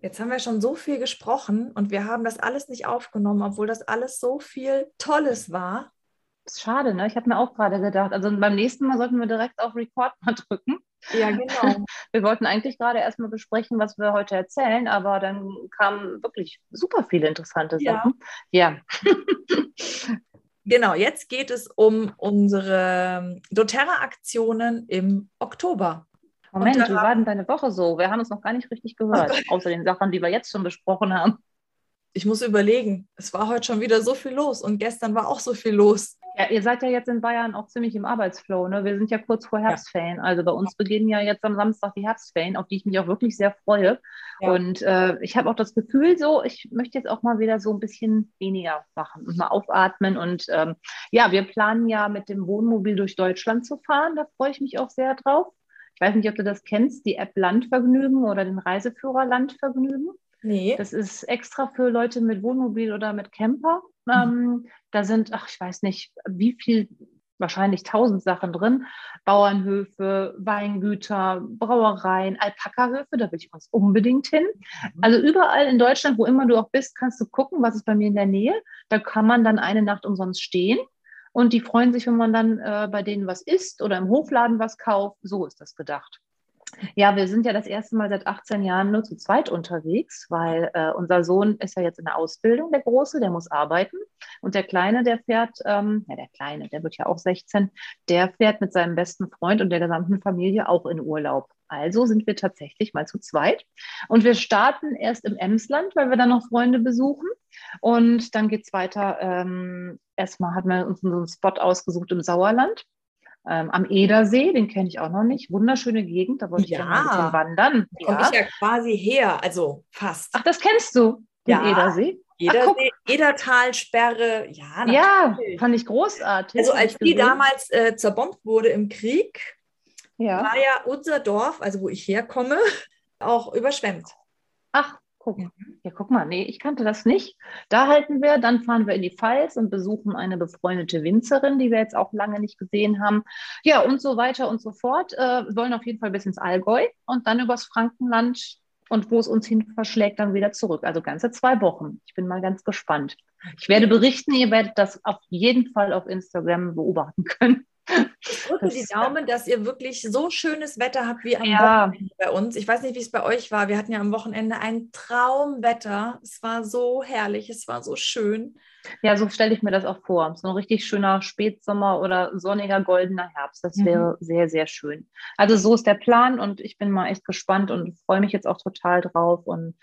Jetzt haben wir schon so viel gesprochen und wir haben das alles nicht aufgenommen, obwohl das alles so viel Tolles war. Schade, ne? Ich habe mir auch gerade gedacht, also beim nächsten Mal sollten wir direkt auf Record mal drücken. Ja, genau. Wir wollten eigentlich gerade erstmal besprechen, was wir heute erzählen, aber dann kamen wirklich super viele interessante Sachen. Ja. ja. genau, jetzt geht es um unsere doTERRA-Aktionen im Oktober. Moment, wie war denn deine Woche so? Wir haben es noch gar nicht richtig gehört, oh außer den Sachen, die wir jetzt schon besprochen haben. Ich muss überlegen, es war heute schon wieder so viel los und gestern war auch so viel los. Ja, ihr seid ja jetzt in Bayern auch ziemlich im Arbeitsflow. Ne? Wir sind ja kurz vor Herbstferien. Ja. Also bei uns beginnen ja jetzt am Samstag die Herbstferien, auf die ich mich auch wirklich sehr freue. Ja. Und äh, ich habe auch das Gefühl, so, ich möchte jetzt auch mal wieder so ein bisschen weniger machen und mal aufatmen. Und ähm, ja, wir planen ja mit dem Wohnmobil durch Deutschland zu fahren. Da freue ich mich auch sehr drauf. Ich weiß nicht, ob du das kennst, die App Landvergnügen oder den Reiseführer Landvergnügen. Nee. Das ist extra für Leute mit Wohnmobil oder mit Camper. Mhm. Ähm, da sind, ach, ich weiß nicht, wie viel, wahrscheinlich tausend Sachen drin. Bauernhöfe, Weingüter, Brauereien, Alpakahöfe, da will ich uns unbedingt hin. Mhm. Also überall in Deutschland, wo immer du auch bist, kannst du gucken, was ist bei mir in der Nähe. Da kann man dann eine Nacht umsonst stehen. Und die freuen sich, wenn man dann äh, bei denen was isst oder im Hofladen was kauft. So ist das gedacht. Ja, wir sind ja das erste Mal seit 18 Jahren nur zu zweit unterwegs, weil äh, unser Sohn ist ja jetzt in der Ausbildung, der Große, der muss arbeiten. Und der Kleine, der fährt, ähm, ja, der Kleine, der wird ja auch 16, der fährt mit seinem besten Freund und der gesamten Familie auch in Urlaub. Also sind wir tatsächlich mal zu zweit. Und wir starten erst im Emsland, weil wir dann noch Freunde besuchen. Und dann geht es weiter. Ähm, erstmal hat man uns einen Spot ausgesucht im Sauerland. Ähm, am Edersee, den kenne ich auch noch nicht. Wunderschöne Gegend, da wollte ich ja mal ein bisschen wandern. Da komme ich ja quasi her, also fast. Ach, das kennst du, den ja. Edersee? Edersee, Edertalsperre, ja. Natürlich. Ja, fand ich großartig. Also als die damals äh, zerbombt wurde im Krieg, ja. war ja unser Dorf, also wo ich herkomme, auch überschwemmt. Ach, guck. Ja, guck mal, nee, ich kannte das nicht. Da halten wir, dann fahren wir in die Pfalz und besuchen eine befreundete Winzerin, die wir jetzt auch lange nicht gesehen haben. Ja, und so weiter und so fort. Äh, wir wollen auf jeden Fall bis ins Allgäu und dann übers Frankenland und wo es uns hin verschlägt, dann wieder zurück. Also ganze zwei Wochen. Ich bin mal ganz gespannt. Ich werde berichten, ihr werdet das auf jeden Fall auf Instagram beobachten können. Ich drücke die Daumen, dass ihr wirklich so schönes Wetter habt wie am ja. Wochenende bei uns. Ich weiß nicht, wie es bei euch war. Wir hatten ja am Wochenende ein Traumwetter. Es war so herrlich, es war so schön. Ja, so stelle ich mir das auch vor. So ein richtig schöner Spätsommer oder sonniger goldener Herbst. Das wäre mhm. sehr, sehr schön. Also so ist der Plan und ich bin mal echt gespannt und freue mich jetzt auch total drauf und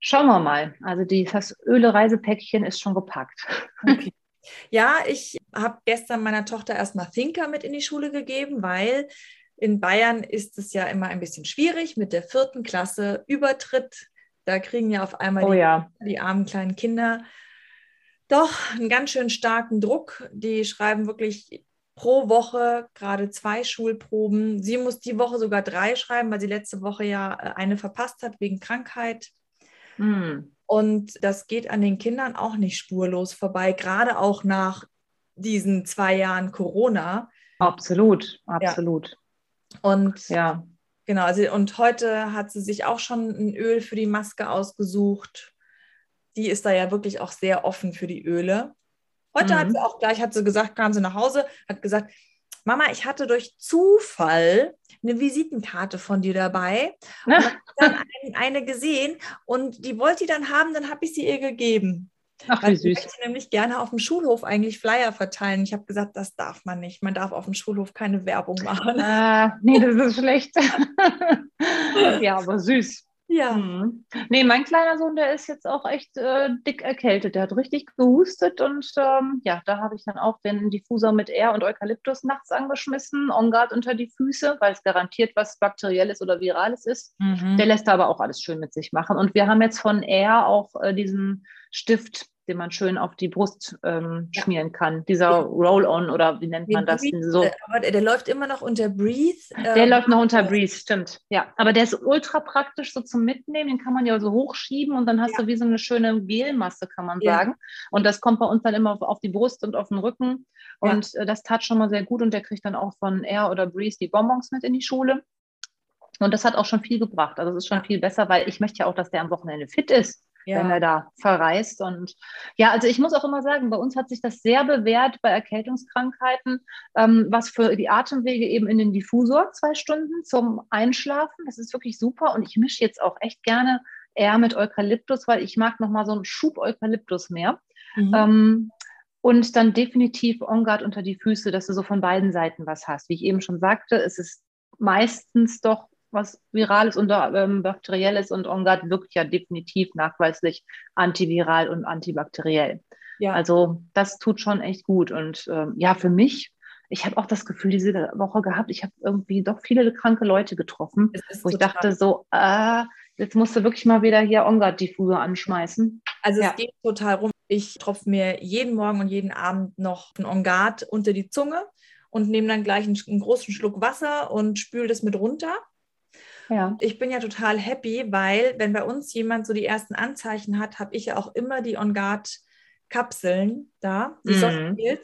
schauen wir mal. Also das Öle-Reisepäckchen ist schon gepackt. Okay. Ja, ich habe gestern meiner Tochter erstmal Thinker mit in die Schule gegeben, weil in Bayern ist es ja immer ein bisschen schwierig mit der vierten Klasse Übertritt. Da kriegen ja auf einmal oh, die, ja. die armen kleinen Kinder doch einen ganz schön starken Druck. Die schreiben wirklich pro Woche gerade zwei Schulproben. Sie muss die Woche sogar drei schreiben, weil sie letzte Woche ja äh, eine verpasst hat wegen Krankheit. Hm. Und das geht an den Kindern auch nicht spurlos vorbei, gerade auch nach diesen zwei Jahren Corona. Absolut, absolut. Ja. Und ja, genau, also, und heute hat sie sich auch schon ein Öl für die Maske ausgesucht. Die ist da ja wirklich auch sehr offen für die Öle. Heute mhm. hat sie auch gleich, hat sie gesagt, kam sie nach Hause, hat gesagt, Mama, ich hatte durch Zufall eine Visitenkarte von dir dabei. Und dann ein, eine gesehen und die wollte die dann haben, dann habe ich sie ihr gegeben. Ach, wie süß. Ich möchte nämlich gerne auf dem Schulhof eigentlich Flyer verteilen. Ich habe gesagt, das darf man nicht. Man darf auf dem Schulhof keine Werbung machen. Äh, nee, das ist schlecht. ja, aber süß. Ja. Mhm. Nee, mein kleiner Sohn, der ist jetzt auch echt äh, dick erkältet. Der hat richtig gehustet und ähm, ja, da habe ich dann auch den Diffuser mit R und Eukalyptus nachts angeschmissen, OnGuard unter die Füße, weil es garantiert was Bakterielles oder Virales ist. Mhm. Der lässt aber auch alles schön mit sich machen. Und wir haben jetzt von R auch äh, diesen Stift den man schön auf die Brust ähm, ja. schmieren kann. Dieser ja. Roll-On oder wie nennt man das? so. Aber der, der, läuft immer noch unter Breathe. Der ähm, läuft noch unter Breathe, stimmt. Ja, aber der ist ultra praktisch so zum Mitnehmen. Den kann man ja so hochschieben und dann hast ja. du wie so eine schöne Gelmasse, kann man sagen. Und das kommt bei uns dann immer auf, auf die Brust und auf den Rücken. Und äh, das tat schon mal sehr gut und der kriegt dann auch von Air oder Breeze die Bonbons mit in die Schule. Und das hat auch schon viel gebracht. Also es ist schon viel besser, weil ich möchte ja auch, dass der am Wochenende fit ist ja. wenn er da verreist. Und ja, also ich muss auch immer sagen, bei uns hat sich das sehr bewährt bei Erkältungskrankheiten, ähm, was für die Atemwege eben in den Diffusor zwei Stunden zum Einschlafen. Das ist wirklich super. Und ich mische jetzt auch echt gerne eher mit Eukalyptus, weil ich mag nochmal so einen Schub Eukalyptus mehr. Mhm. Ähm, und dann definitiv OnGuard unter die Füße, dass du so von beiden Seiten was hast. Wie ich eben schon sagte, es ist meistens doch was Virales und ähm, Bakterielles und OnGuard wirkt ja definitiv nachweislich antiviral und antibakteriell. Ja. Also das tut schon echt gut. Und ähm, ja, für mich, ich habe auch das Gefühl diese Woche gehabt, ich habe irgendwie doch viele kranke Leute getroffen, wo ich dachte so, äh, jetzt musst du wirklich mal wieder hier OnGuard-Diffuser anschmeißen. Also ja. es geht total rum. Ich tropfe mir jeden Morgen und jeden Abend noch ein OnGuard unter die Zunge und nehme dann gleich einen, einen großen Schluck Wasser und spüle das mit runter. Ja. Ich bin ja total happy, weil wenn bei uns jemand so die ersten Anzeichen hat, habe ich ja auch immer die On-Guard-Kapseln da, die mhm.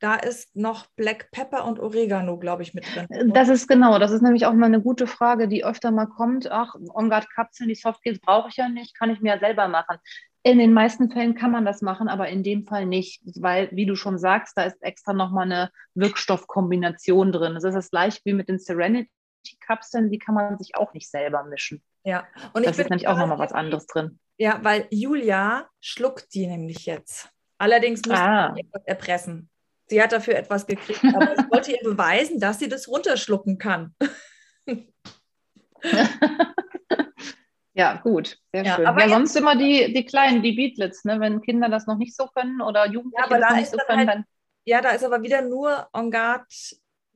Da ist noch Black Pepper und Oregano, glaube ich, mit drin. Das ist genau, das ist nämlich auch mal eine gute Frage, die öfter mal kommt. Ach, On-Guard-Kapseln, die Softgels brauche ich ja nicht, kann ich mir ja selber machen. In den meisten Fällen kann man das machen, aber in dem Fall nicht, weil, wie du schon sagst, da ist extra nochmal eine Wirkstoffkombination drin. Das ist das gleiche wie mit den Serenity Kapseln, die kann man sich auch nicht selber mischen. Ja, und das ist nämlich auch nochmal was anderes drin. Ja, weil Julia schluckt die nämlich jetzt. Allerdings muss ah. sie etwas erpressen. Sie hat dafür etwas gekriegt, aber ich wollte ihr beweisen, dass sie das runterschlucken kann. ja, gut, sehr ja, schön. Aber ja, sonst immer die, die kleinen, die Beatlets, ne? wenn Kinder das noch nicht so können oder Jugendliche ja, das noch nicht so können, halt, dann. Ja, da ist aber wieder nur On Guard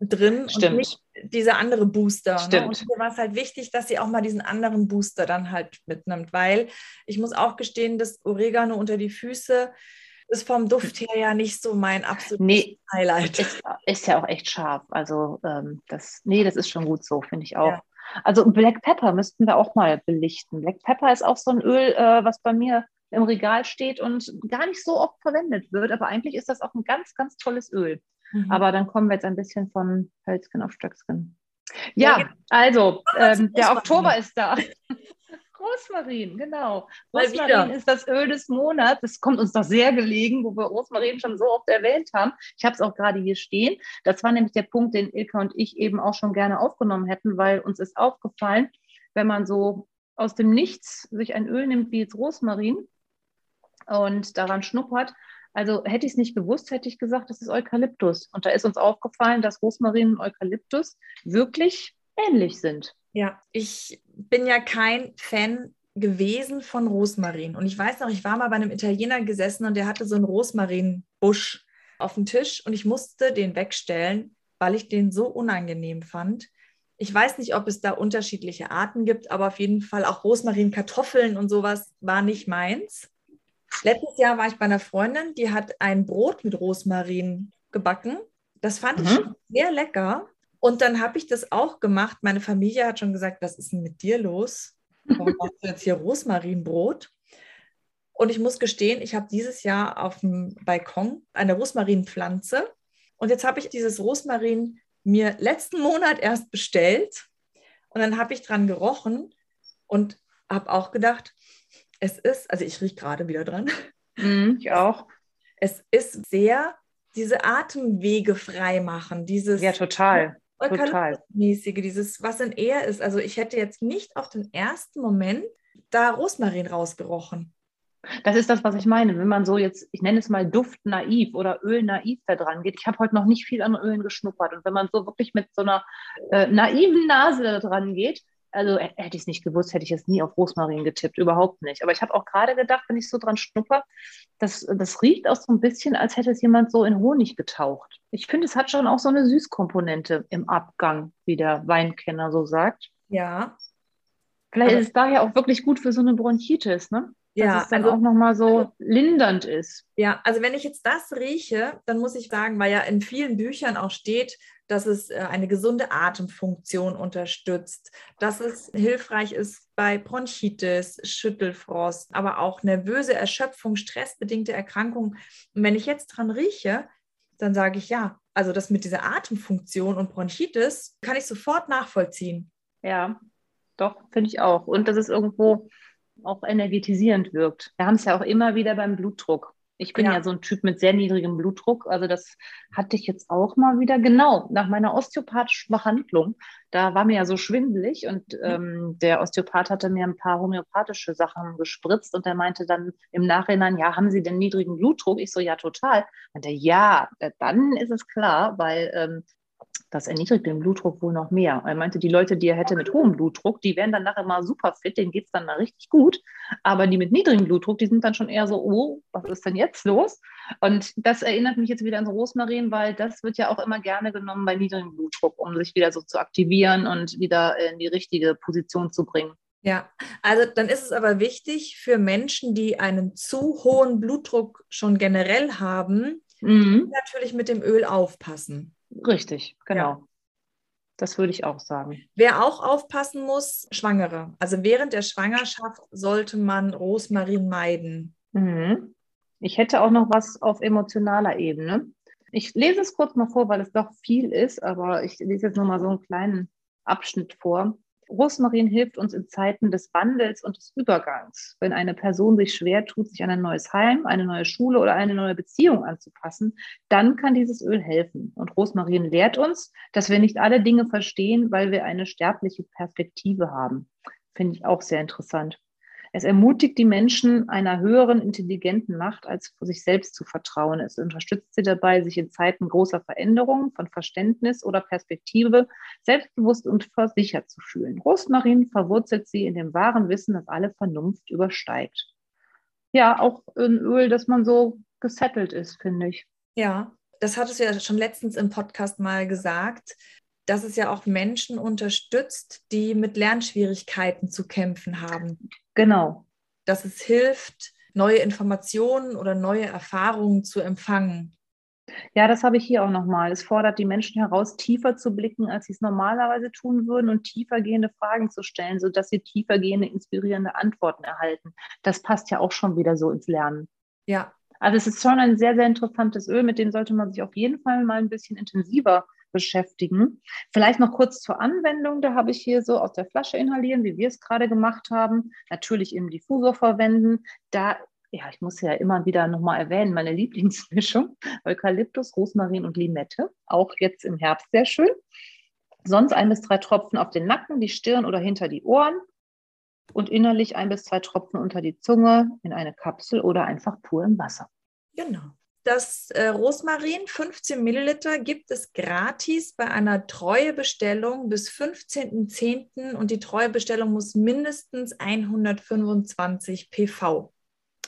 drin Stimmt. und nicht dieser andere Booster. Stimmt. Ne? Und mir war es halt wichtig, dass sie auch mal diesen anderen Booster dann halt mitnimmt, weil ich muss auch gestehen, das Oregano unter die Füße ist vom Duft her ja nicht so mein absolutes nee, Highlight. Ist, ist, ja auch echt scharf. Also ähm, das, nee, das ist schon gut so, finde ich auch. Ja. Also Black Pepper müssten wir auch mal belichten. Black Pepper ist auch so ein Öl, äh, was bei mir im Regal steht und gar nicht so oft verwendet wird, aber eigentlich ist das auch ein ganz, ganz tolles Öl. Mhm. Aber dann kommen wir jetzt ein bisschen von Hölzgen auf Stöckskin. Ja, ja also ähm, der Oktober ist da. Rosmarin, genau. Rosmarin ist das Öl des Monats. Das kommt uns doch sehr gelegen, wo wir Rosmarin schon so oft erwähnt haben. Ich habe es auch gerade hier stehen. Das war nämlich der Punkt, den Ilka und ich eben auch schon gerne aufgenommen hätten, weil uns ist aufgefallen, wenn man so aus dem Nichts sich ein Öl nimmt wie jetzt Rosmarin und daran schnuppert, also hätte ich es nicht gewusst, hätte ich gesagt, das ist Eukalyptus. Und da ist uns aufgefallen, dass Rosmarin und Eukalyptus wirklich ähnlich sind. Ja, ich bin ja kein Fan gewesen von Rosmarin. Und ich weiß noch, ich war mal bei einem Italiener gesessen und der hatte so einen Rosmarinbusch auf dem Tisch und ich musste den wegstellen, weil ich den so unangenehm fand. Ich weiß nicht, ob es da unterschiedliche Arten gibt, aber auf jeden Fall auch Rosmarin, Kartoffeln und sowas war nicht meins. Letztes Jahr war ich bei einer Freundin, die hat ein Brot mit Rosmarin gebacken. Das fand mhm. ich sehr lecker. Und dann habe ich das auch gemacht. Meine Familie hat schon gesagt, was ist denn mit dir los? Warum machst du jetzt hier Rosmarinbrot? Und ich muss gestehen, ich habe dieses Jahr auf dem Balkon eine Rosmarinpflanze. Und jetzt habe ich dieses Rosmarin mir letzten Monat erst bestellt. Und dann habe ich dran gerochen und habe auch gedacht, es ist, also ich rieche gerade wieder dran. Mm, ich auch. Es ist sehr diese Atemwege frei machen, dieses ja total, total mäßige, dieses was in er ist. Also ich hätte jetzt nicht auf den ersten Moment da Rosmarin rausgerochen. Das ist das, was ich meine. Wenn man so jetzt, ich nenne es mal Duft naiv oder Öl naiv da dran geht. Ich habe heute noch nicht viel an Ölen geschnuppert. Und wenn man so wirklich mit so einer äh, naiven Nase da dran geht, also hätte ich es nicht gewusst, hätte ich es nie auf Rosmarin getippt, überhaupt nicht. Aber ich habe auch gerade gedacht, wenn ich so dran schnupper, das, das riecht auch so ein bisschen, als hätte es jemand so in Honig getaucht. Ich finde, es hat schon auch so eine Süßkomponente im Abgang, wie der Weinkenner so sagt. Ja. Vielleicht Aber ist es daher auch wirklich gut für so eine Bronchitis, ne? Ja, dass es dann also, auch nochmal so also lindernd ist. Ja, also wenn ich jetzt das rieche, dann muss ich sagen, weil ja in vielen Büchern auch steht, dass es äh, eine gesunde Atemfunktion unterstützt, dass es hilfreich ist bei Bronchitis, Schüttelfrost, aber auch nervöse Erschöpfung, stressbedingte Erkrankungen. Und wenn ich jetzt dran rieche, dann sage ich ja, also das mit dieser Atemfunktion und Bronchitis kann ich sofort nachvollziehen. Ja, doch, finde ich auch. Und das ist irgendwo auch energetisierend wirkt. Wir haben es ja auch immer wieder beim Blutdruck. Ich bin ja. ja. so ein Typ mit sehr niedrigem Blutdruck. Also das hatte ich jetzt auch mal wieder. Genau, nach meiner osteopathischen Behandlung, da war mir ja so schwindelig und ähm, der Osteopath hatte mir ein paar homöopathische Sachen gespritzt und der meinte dann im Nachhinein, ja, haben Sie denn niedrigen Blutdruck? Ich so, ja, total. Und der, ja, dann ist es klar, weil ähm, das erniedrigt den Blutdruck wohl noch mehr. Er meinte, die Leute, die er hätte mit hohem Blutdruck, die werden dann nachher mal super fit, denen geht es dann mal richtig gut. Aber die mit niedrigem Blutdruck, die sind dann schon eher so, oh, was ist denn jetzt los? Und das erinnert mich jetzt wieder an Rosmarin, weil das wird ja auch immer gerne genommen bei niedrigem Blutdruck, um sich wieder so zu aktivieren und wieder in die richtige Position zu bringen. Ja, also dann ist es aber wichtig für Menschen, die einen zu hohen Blutdruck schon generell haben, mhm. natürlich mit dem Öl aufpassen. Richtig, genau. Ja. Das würde ich auch sagen. Wer auch aufpassen muss, Schwangere. Also während der Schwangerschaft sollte man Rosmarin meiden. Mhm. Ich hätte auch noch was auf emotionaler Ebene. Ich lese es kurz mal vor, weil es doch viel ist, aber ich lese jetzt noch mal so einen kleinen Abschnitt vor. Rosmarin hilft uns in Zeiten des Wandels und des Übergangs. Wenn eine Person sich schwer tut, sich an ein neues Heim, eine neue Schule oder eine neue Beziehung anzupassen, dann kann dieses Öl helfen. Und Rosmarin lehrt uns, dass wir nicht alle Dinge verstehen, weil wir eine sterbliche Perspektive haben. Finde ich auch sehr interessant. Es ermutigt die Menschen einer höheren intelligenten Macht, als sich selbst zu vertrauen. Es unterstützt sie dabei, sich in Zeiten großer Veränderungen von Verständnis oder Perspektive selbstbewusst und versichert zu fühlen. Rosmarin verwurzelt sie in dem wahren Wissen, dass alle Vernunft übersteigt. Ja, auch ein Öl, dass man so gesettelt ist, finde ich. Ja, das hattest du ja schon letztens im Podcast mal gesagt dass es ja auch Menschen unterstützt, die mit Lernschwierigkeiten zu kämpfen haben. Genau. Dass es hilft, neue Informationen oder neue Erfahrungen zu empfangen. Ja, das habe ich hier auch nochmal. Es fordert die Menschen heraus, tiefer zu blicken, als sie es normalerweise tun würden und tiefergehende Fragen zu stellen, sodass sie tiefergehende, inspirierende Antworten erhalten. Das passt ja auch schon wieder so ins Lernen. Ja. Also es ist schon ein sehr, sehr interessantes Öl, mit dem sollte man sich auf jeden Fall mal ein bisschen intensiver beschäftigen. Vielleicht noch kurz zur Anwendung. Da habe ich hier so aus der Flasche inhalieren, wie wir es gerade gemacht haben. Natürlich im Diffusor verwenden. Da ja, ich muss ja immer wieder nochmal erwähnen, meine Lieblingsmischung, Eukalyptus, Rosmarin und Limette, auch jetzt im Herbst sehr schön. Sonst ein bis drei Tropfen auf den Nacken, die Stirn oder hinter die Ohren und innerlich ein bis zwei Tropfen unter die Zunge in eine Kapsel oder einfach pur im Wasser. Genau. Das äh, Rosmarin, 15 Milliliter, gibt es gratis bei einer Treuebestellung bis 15.10. und die Treuebestellung muss mindestens 125 PV,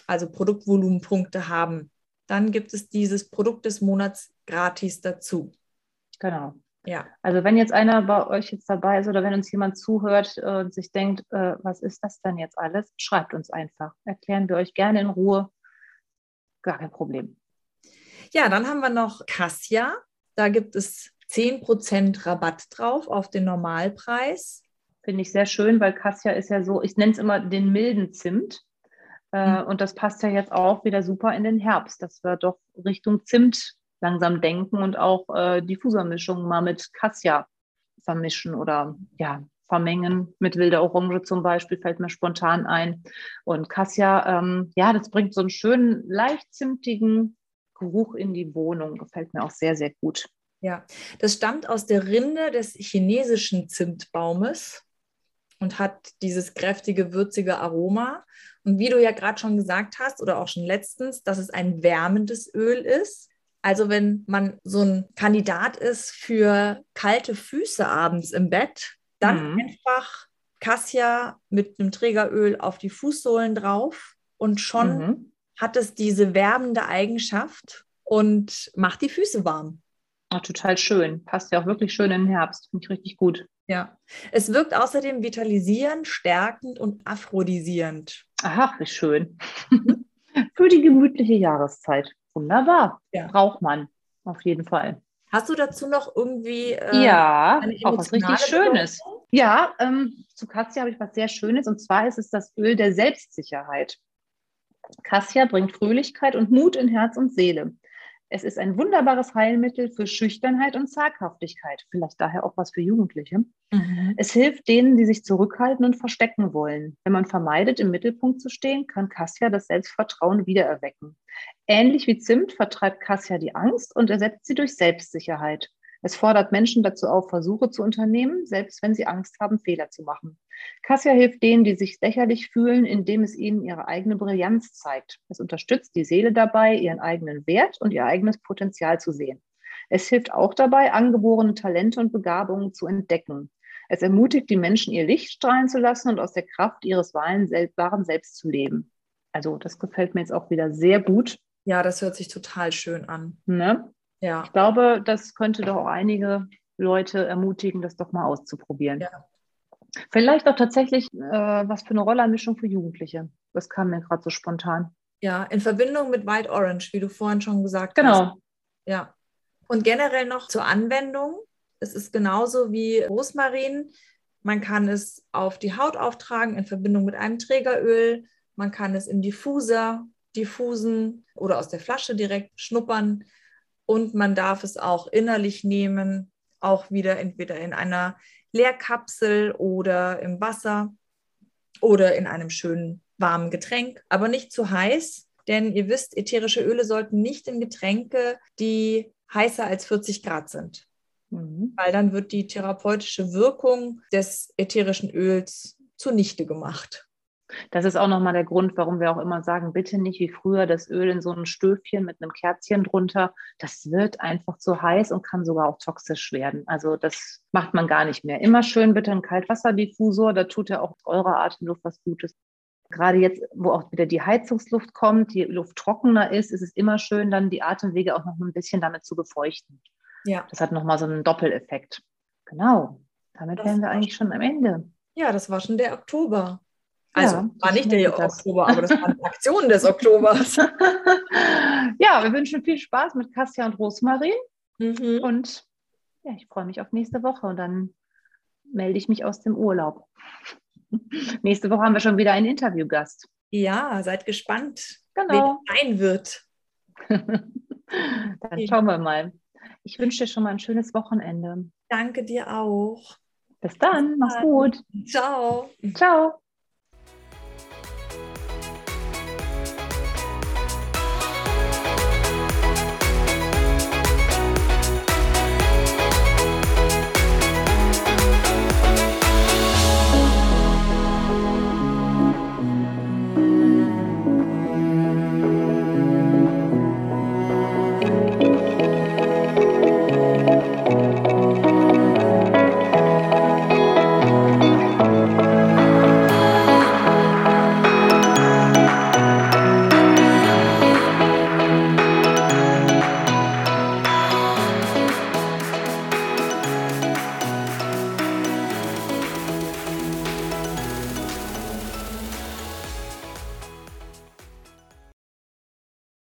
also Produktvolumenpunkte haben. Dann gibt es dieses Produkt des Monats gratis dazu. Genau. Ja. Also wenn jetzt einer bei euch jetzt dabei ist oder wenn uns jemand zuhört äh, und sich denkt, äh, was ist das denn jetzt alles, schreibt uns einfach. Erklären wir euch gerne in Ruhe. Gar kein Problem. Ja, dann haben wir noch Cassia. Da gibt es 10% Rabatt drauf auf den Normalpreis. Finde ich sehr schön, weil Cassia ist ja so, ich nenne es immer den milden Zimt. Äh, mhm. Und das passt ja jetzt auch wieder super in den Herbst, dass wir doch Richtung Zimt langsam denken und auch äh, Diffusermischungen mal mit Cassia vermischen oder ja, vermengen. Mit wilder Orange zum Beispiel fällt mir spontan ein. Und Cassia, ähm, ja, das bringt so einen schönen, leicht zimtigen Geruch in die Wohnung. Gefällt mir auch sehr, sehr gut. Ja, das stammt aus der Rinde des chinesischen Zimtbaumes und hat dieses kräftige, würzige Aroma. Und wie du ja gerade schon gesagt hast oder auch schon letztens, dass es ein wärmendes Öl ist. Also wenn man so ein Kandidat ist für kalte Füße abends im Bett, dann mhm. einfach Cassia mit einem Trägeröl auf die Fußsohlen drauf und schon mhm. Hat es diese wärmende Eigenschaft und macht die Füße warm. Oh, total schön. Passt ja auch wirklich schön in den Herbst. Finde ich richtig gut. Ja. Es wirkt außerdem vitalisierend, stärkend und aphrodisierend. Aha, wie schön. Für die gemütliche Jahreszeit. Wunderbar. Ja. Braucht man auf jeden Fall. Hast du dazu noch irgendwie äh, ja, auch was richtig Schönes? Ja, ähm, zu Cassia habe ich was sehr Schönes und zwar ist es das Öl der Selbstsicherheit. Cassia bringt Fröhlichkeit und Mut in Herz und Seele. Es ist ein wunderbares Heilmittel für Schüchternheit und Zaghaftigkeit, vielleicht daher auch was für Jugendliche. Mhm. Es hilft denen, die sich zurückhalten und verstecken wollen. Wenn man vermeidet, im Mittelpunkt zu stehen, kann Cassia das Selbstvertrauen wiedererwecken. Ähnlich wie Zimt vertreibt Cassia die Angst und ersetzt sie durch Selbstsicherheit. Es fordert Menschen dazu auf, Versuche zu unternehmen, selbst wenn sie Angst haben, Fehler zu machen. Cassia hilft denen, die sich lächerlich fühlen, indem es ihnen ihre eigene Brillanz zeigt. Es unterstützt die Seele dabei, ihren eigenen Wert und ihr eigenes Potenzial zu sehen. Es hilft auch dabei, angeborene Talente und Begabungen zu entdecken. Es ermutigt die Menschen, ihr Licht strahlen zu lassen und aus der Kraft ihres wahren Selbst zu leben. Also das gefällt mir jetzt auch wieder sehr gut. Ja, das hört sich total schön an. Ne? Ja. Ich glaube, das könnte doch auch einige Leute ermutigen, das doch mal auszuprobieren. Ja. Vielleicht auch tatsächlich äh, was für eine Rollermischung für Jugendliche. Das kam mir gerade so spontan. Ja, in Verbindung mit White Orange, wie du vorhin schon gesagt genau. hast. Genau. Ja. Und generell noch zur Anwendung. Es ist genauso wie Rosmarin. Man kann es auf die Haut auftragen in Verbindung mit einem Trägeröl. Man kann es im Diffuser diffusen oder aus der Flasche direkt schnuppern. Und man darf es auch innerlich nehmen, auch wieder entweder in einer Leerkapsel oder im Wasser oder in einem schönen warmen Getränk, aber nicht zu heiß, denn ihr wisst, ätherische Öle sollten nicht in Getränke, die heißer als 40 Grad sind, mhm. weil dann wird die therapeutische Wirkung des ätherischen Öls zunichte gemacht. Das ist auch nochmal der Grund, warum wir auch immer sagen, bitte nicht wie früher das Öl in so ein Stöfchen mit einem Kerzchen drunter. Das wird einfach zu heiß und kann sogar auch toxisch werden. Also das macht man gar nicht mehr. Immer schön bitte ein Kaltwasserdiffusor, da tut ja auch eurer Atemluft was Gutes. Gerade jetzt, wo auch wieder die Heizungsluft kommt, die Luft trockener ist, ist es immer schön, dann die Atemwege auch noch ein bisschen damit zu befeuchten. Ja. Das hat nochmal so einen Doppeleffekt. Genau. Damit das wären wir eigentlich schon am Ende. Ja, das war schon der Oktober. Also ja, war nicht der Oktober, aber das waren Aktionen des Oktobers. ja, wir wünschen viel Spaß mit Kassia und Rosmarin. Mhm. Und ja, ich freue mich auf nächste Woche und dann melde ich mich aus dem Urlaub. nächste Woche haben wir schon wieder einen Interviewgast. Ja, seid gespannt, genau. wer sein wird. dann schauen wir mal. Ich wünsche dir schon mal ein schönes Wochenende. Danke dir auch. Bis dann, mach's gut. Ciao. Ciao.